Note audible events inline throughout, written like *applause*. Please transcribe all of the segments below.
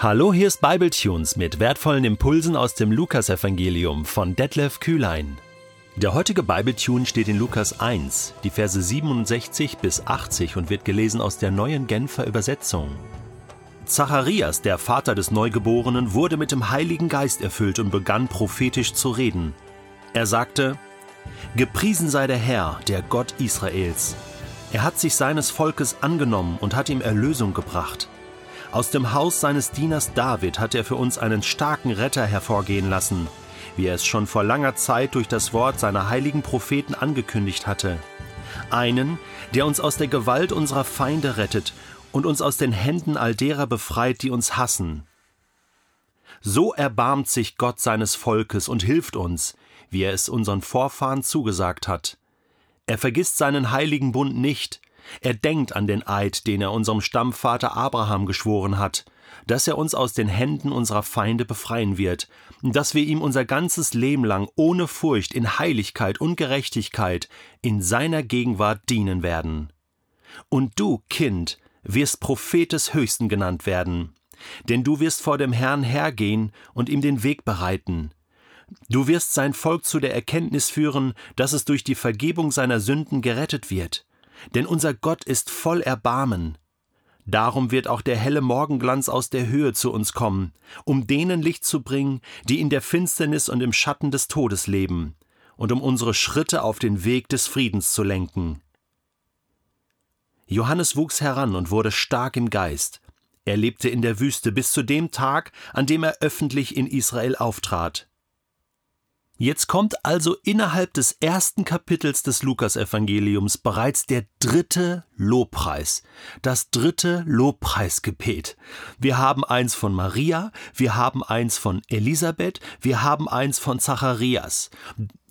Hallo, hier ist Bibletunes mit wertvollen Impulsen aus dem Lukasevangelium von Detlef Kühlein. Der heutige Bibletune steht in Lukas 1, die Verse 67 bis 80 und wird gelesen aus der neuen Genfer Übersetzung. Zacharias, der Vater des Neugeborenen, wurde mit dem Heiligen Geist erfüllt und begann prophetisch zu reden. Er sagte: Gepriesen sei der Herr, der Gott Israels. Er hat sich seines Volkes angenommen und hat ihm Erlösung gebracht. Aus dem Haus seines Dieners David hat er für uns einen starken Retter hervorgehen lassen, wie er es schon vor langer Zeit durch das Wort seiner heiligen Propheten angekündigt hatte. Einen, der uns aus der Gewalt unserer Feinde rettet und uns aus den Händen all derer befreit, die uns hassen. So erbarmt sich Gott seines Volkes und hilft uns, wie er es unseren Vorfahren zugesagt hat. Er vergisst seinen heiligen Bund nicht, er denkt an den Eid, den er unserem Stammvater Abraham geschworen hat, dass er uns aus den Händen unserer Feinde befreien wird, dass wir ihm unser ganzes Leben lang ohne Furcht in Heiligkeit und Gerechtigkeit in seiner Gegenwart dienen werden. Und du, Kind, wirst Prophet des Höchsten genannt werden, denn du wirst vor dem Herrn hergehen und ihm den Weg bereiten. Du wirst sein Volk zu der Erkenntnis führen, dass es durch die Vergebung seiner Sünden gerettet wird denn unser Gott ist voll Erbarmen. Darum wird auch der helle Morgenglanz aus der Höhe zu uns kommen, um denen Licht zu bringen, die in der Finsternis und im Schatten des Todes leben, und um unsere Schritte auf den Weg des Friedens zu lenken. Johannes wuchs heran und wurde stark im Geist. Er lebte in der Wüste bis zu dem Tag, an dem er öffentlich in Israel auftrat. Jetzt kommt also innerhalb des ersten Kapitels des Lukasevangeliums bereits der dritte Lobpreis, das dritte Lobpreisgebet. Wir haben eins von Maria, wir haben eins von Elisabeth, wir haben eins von Zacharias.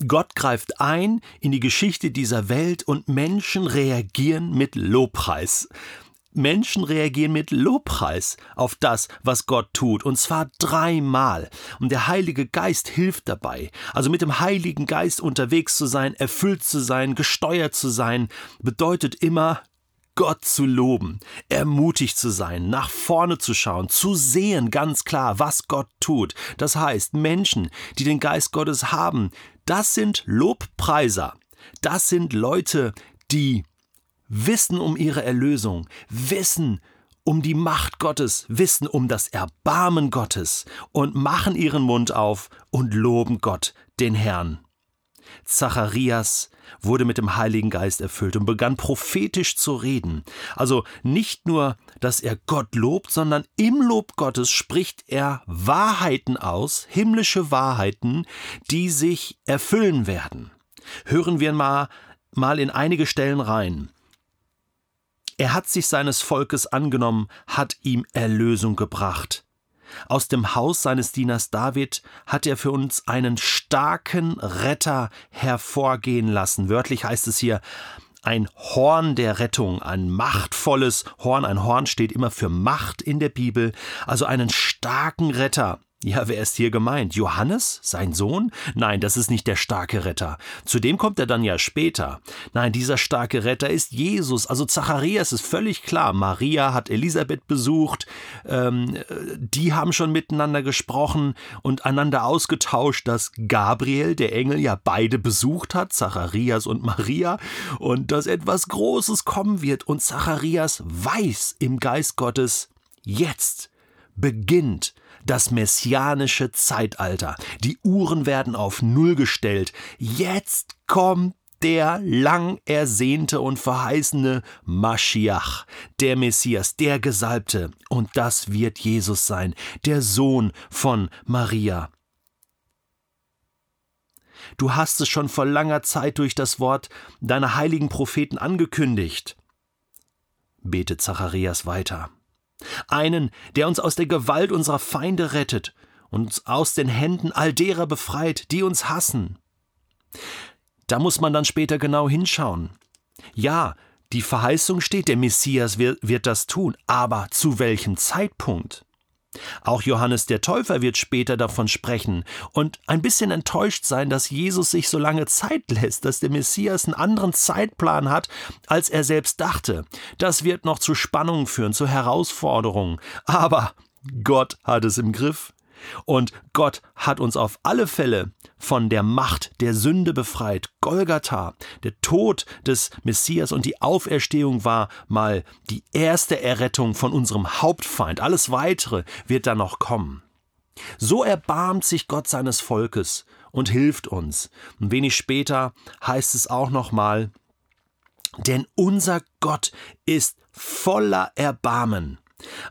Gott greift ein in die Geschichte dieser Welt und Menschen reagieren mit Lobpreis. Menschen reagieren mit Lobpreis auf das, was Gott tut, und zwar dreimal. Und der Heilige Geist hilft dabei. Also mit dem Heiligen Geist unterwegs zu sein, erfüllt zu sein, gesteuert zu sein, bedeutet immer, Gott zu loben, ermutigt zu sein, nach vorne zu schauen, zu sehen ganz klar, was Gott tut. Das heißt, Menschen, die den Geist Gottes haben, das sind Lobpreiser. Das sind Leute, die wissen um ihre Erlösung, wissen um die Macht Gottes, wissen um das Erbarmen Gottes und machen ihren Mund auf und loben Gott, den Herrn. Zacharias wurde mit dem Heiligen Geist erfüllt und begann prophetisch zu reden. Also nicht nur, dass er Gott lobt, sondern im Lob Gottes spricht er Wahrheiten aus, himmlische Wahrheiten, die sich erfüllen werden. Hören wir mal, mal in einige Stellen rein. Er hat sich seines Volkes angenommen, hat ihm Erlösung gebracht. Aus dem Haus seines Dieners David hat er für uns einen starken Retter hervorgehen lassen. Wörtlich heißt es hier, ein Horn der Rettung, ein machtvolles Horn. Ein Horn steht immer für Macht in der Bibel, also einen starken Retter. Ja, wer ist hier gemeint? Johannes, sein Sohn? Nein, das ist nicht der starke Retter. Zu dem kommt er dann ja später. Nein, dieser starke Retter ist Jesus. Also Zacharias ist völlig klar. Maria hat Elisabeth besucht. Ähm, die haben schon miteinander gesprochen und einander ausgetauscht, dass Gabriel, der Engel, ja beide besucht hat, Zacharias und Maria, und dass etwas Großes kommen wird. Und Zacharias weiß im Geist Gottes, jetzt beginnt das messianische Zeitalter. Die Uhren werden auf Null gestellt. Jetzt kommt der lang ersehnte und verheißene Maschiach, der Messias, der Gesalbte. Und das wird Jesus sein, der Sohn von Maria. Du hast es schon vor langer Zeit durch das Wort deiner heiligen Propheten angekündigt. Betet Zacharias weiter einen, der uns aus der Gewalt unserer Feinde rettet und uns aus den Händen all derer befreit, die uns hassen. Da muss man dann später genau hinschauen. Ja, die Verheißung steht, der Messias wird, wird das tun, aber zu welchem Zeitpunkt? Auch Johannes der Täufer wird später davon sprechen und ein bisschen enttäuscht sein, dass Jesus sich so lange Zeit *laughs* lässt, dass der Messias einen anderen Zeitplan hat, als er selbst dachte. Das wird noch zu Spannungen führen, zu Herausforderungen. Aber Gott hat es im Griff. Und Gott hat uns auf alle Fälle von der Macht der Sünde befreit. Golgatha, der Tod des Messias und die Auferstehung war mal die erste Errettung von unserem Hauptfeind. Alles weitere wird dann noch kommen. So erbarmt sich Gott seines Volkes und hilft uns. Und wenig später heißt es auch nochmal, denn unser Gott ist voller Erbarmen.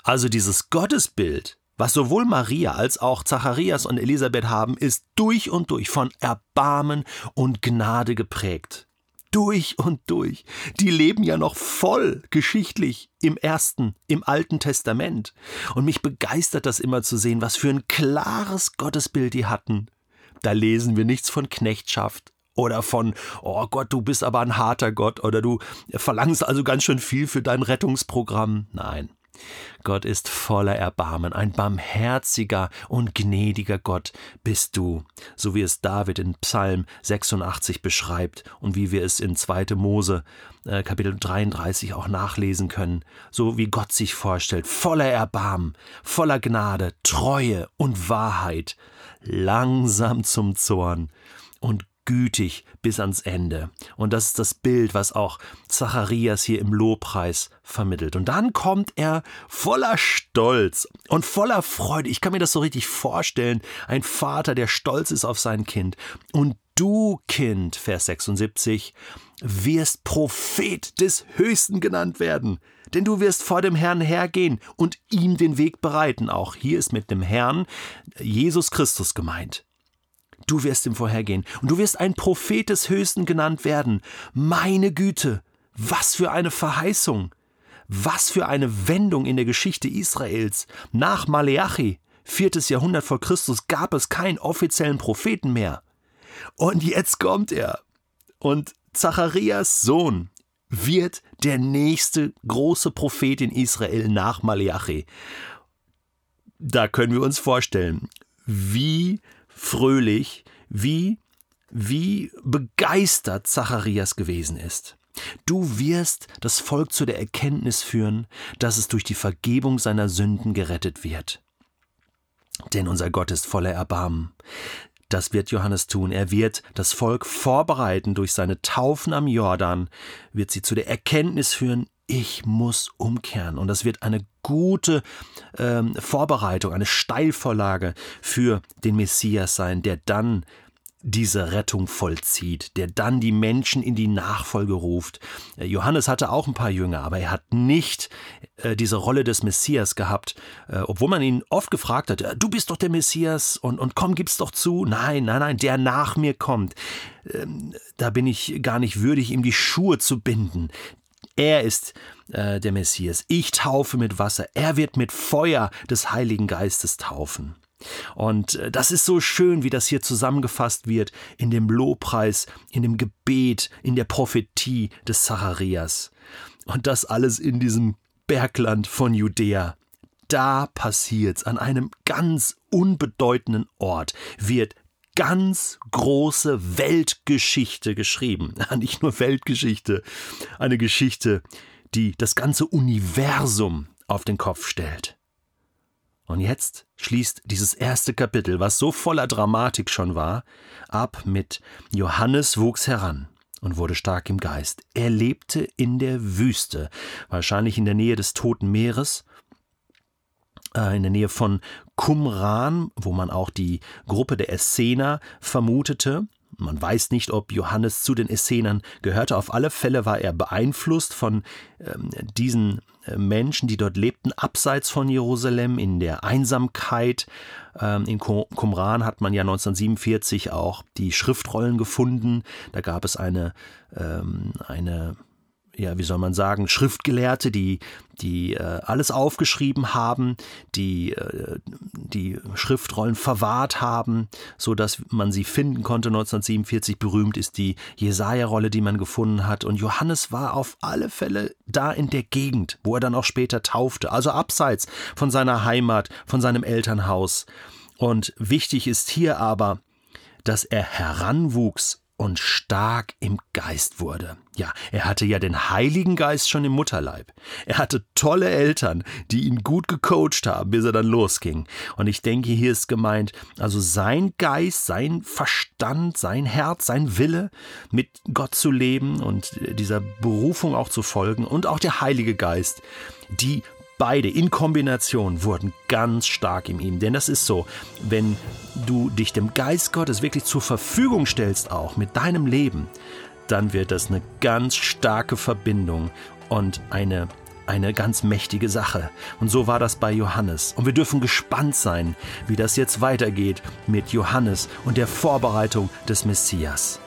Also dieses Gottesbild, was sowohl Maria als auch Zacharias und Elisabeth haben, ist durch und durch von Erbarmen und Gnade geprägt. Durch und durch. Die leben ja noch voll geschichtlich im ersten, im Alten Testament. Und mich begeistert das immer zu sehen, was für ein klares Gottesbild die hatten. Da lesen wir nichts von Knechtschaft, oder von, oh Gott, du bist aber ein harter Gott oder du verlangst also ganz schön viel für dein Rettungsprogramm. Nein, Gott ist voller Erbarmen, ein barmherziger und gnädiger Gott bist du, so wie es David in Psalm 86 beschreibt und wie wir es in 2. Mose äh, Kapitel 33 auch nachlesen können, so wie Gott sich vorstellt, voller Erbarmen, voller Gnade, Treue und Wahrheit, langsam zum Zorn und gütig bis ans Ende. Und das ist das Bild, was auch Zacharias hier im Lobpreis vermittelt. Und dann kommt er voller Stolz und voller Freude. Ich kann mir das so richtig vorstellen. Ein Vater, der stolz ist auf sein Kind. Und du, Kind, Vers 76, wirst Prophet des Höchsten genannt werden. Denn du wirst vor dem Herrn hergehen und ihm den Weg bereiten. Auch hier ist mit dem Herrn Jesus Christus gemeint. Du wirst ihm vorhergehen und du wirst ein Prophet des Höchsten genannt werden. Meine Güte, was für eine Verheißung! Was für eine Wendung in der Geschichte Israels. Nach Maleachi, viertes Jahrhundert vor Christus, gab es keinen offiziellen Propheten mehr. Und jetzt kommt er. Und Zacharias Sohn wird der nächste große Prophet in Israel nach Maleachi. Da können wir uns vorstellen, wie fröhlich, wie, wie begeistert Zacharias gewesen ist. Du wirst das Volk zu der Erkenntnis führen, dass es durch die Vergebung seiner Sünden gerettet wird. Denn unser Gott ist voller Erbarmen. Das wird Johannes tun. Er wird das Volk vorbereiten durch seine Taufen am Jordan, wird sie zu der Erkenntnis führen, ich muss umkehren. Und das wird eine gute ähm, Vorbereitung, eine Steilvorlage für den Messias sein, der dann diese Rettung vollzieht, der dann die Menschen in die Nachfolge ruft. Äh, Johannes hatte auch ein paar Jünger, aber er hat nicht äh, diese Rolle des Messias gehabt, äh, obwohl man ihn oft gefragt hat, du bist doch der Messias und, und komm, gib's doch zu. Nein, nein, nein, der nach mir kommt. Ähm, da bin ich gar nicht würdig, ihm die Schuhe zu binden. Er ist äh, der Messias. Ich taufe mit Wasser. Er wird mit Feuer des Heiligen Geistes taufen. Und äh, das ist so schön, wie das hier zusammengefasst wird in dem Lobpreis, in dem Gebet, in der Prophetie des Zacharias. Und das alles in diesem Bergland von Judäa. Da passiert's an einem ganz unbedeutenden Ort, wird ganz große Weltgeschichte geschrieben. *laughs* Nicht nur Weltgeschichte, eine Geschichte, die das ganze Universum auf den Kopf stellt. Und jetzt schließt dieses erste Kapitel, was so voller Dramatik schon war, ab mit Johannes wuchs heran und wurde stark im Geist. Er lebte in der Wüste, wahrscheinlich in der Nähe des Toten Meeres, äh, in der Nähe von Qumran, wo man auch die Gruppe der Essener vermutete. Man weiß nicht, ob Johannes zu den Essenern gehörte. Auf alle Fälle war er beeinflusst von ähm, diesen äh, Menschen, die dort lebten, abseits von Jerusalem, in der Einsamkeit. Ähm, in Qumran hat man ja 1947 auch die Schriftrollen gefunden. Da gab es eine, ähm, eine ja, wie soll man sagen, Schriftgelehrte, die, die äh, alles aufgeschrieben haben, die äh, die Schriftrollen verwahrt haben, so dass man sie finden konnte. 1947 berühmt ist die Jesaja-Rolle, die man gefunden hat. Und Johannes war auf alle Fälle da in der Gegend, wo er dann auch später taufte, also abseits von seiner Heimat, von seinem Elternhaus. Und wichtig ist hier aber, dass er heranwuchs und stark im Geist wurde. Ja, er hatte ja den Heiligen Geist schon im Mutterleib. Er hatte tolle Eltern, die ihn gut gecoacht haben, bis er dann losging. Und ich denke, hier ist gemeint, also sein Geist, sein Verstand, sein Herz, sein Wille, mit Gott zu leben und dieser Berufung auch zu folgen und auch der Heilige Geist, die Beide in Kombination wurden ganz stark in ihm. Denn das ist so, wenn du dich dem Geist Gottes wirklich zur Verfügung stellst, auch mit deinem Leben, dann wird das eine ganz starke Verbindung und eine eine ganz mächtige Sache. Und so war das bei Johannes. Und wir dürfen gespannt sein, wie das jetzt weitergeht mit Johannes und der Vorbereitung des Messias.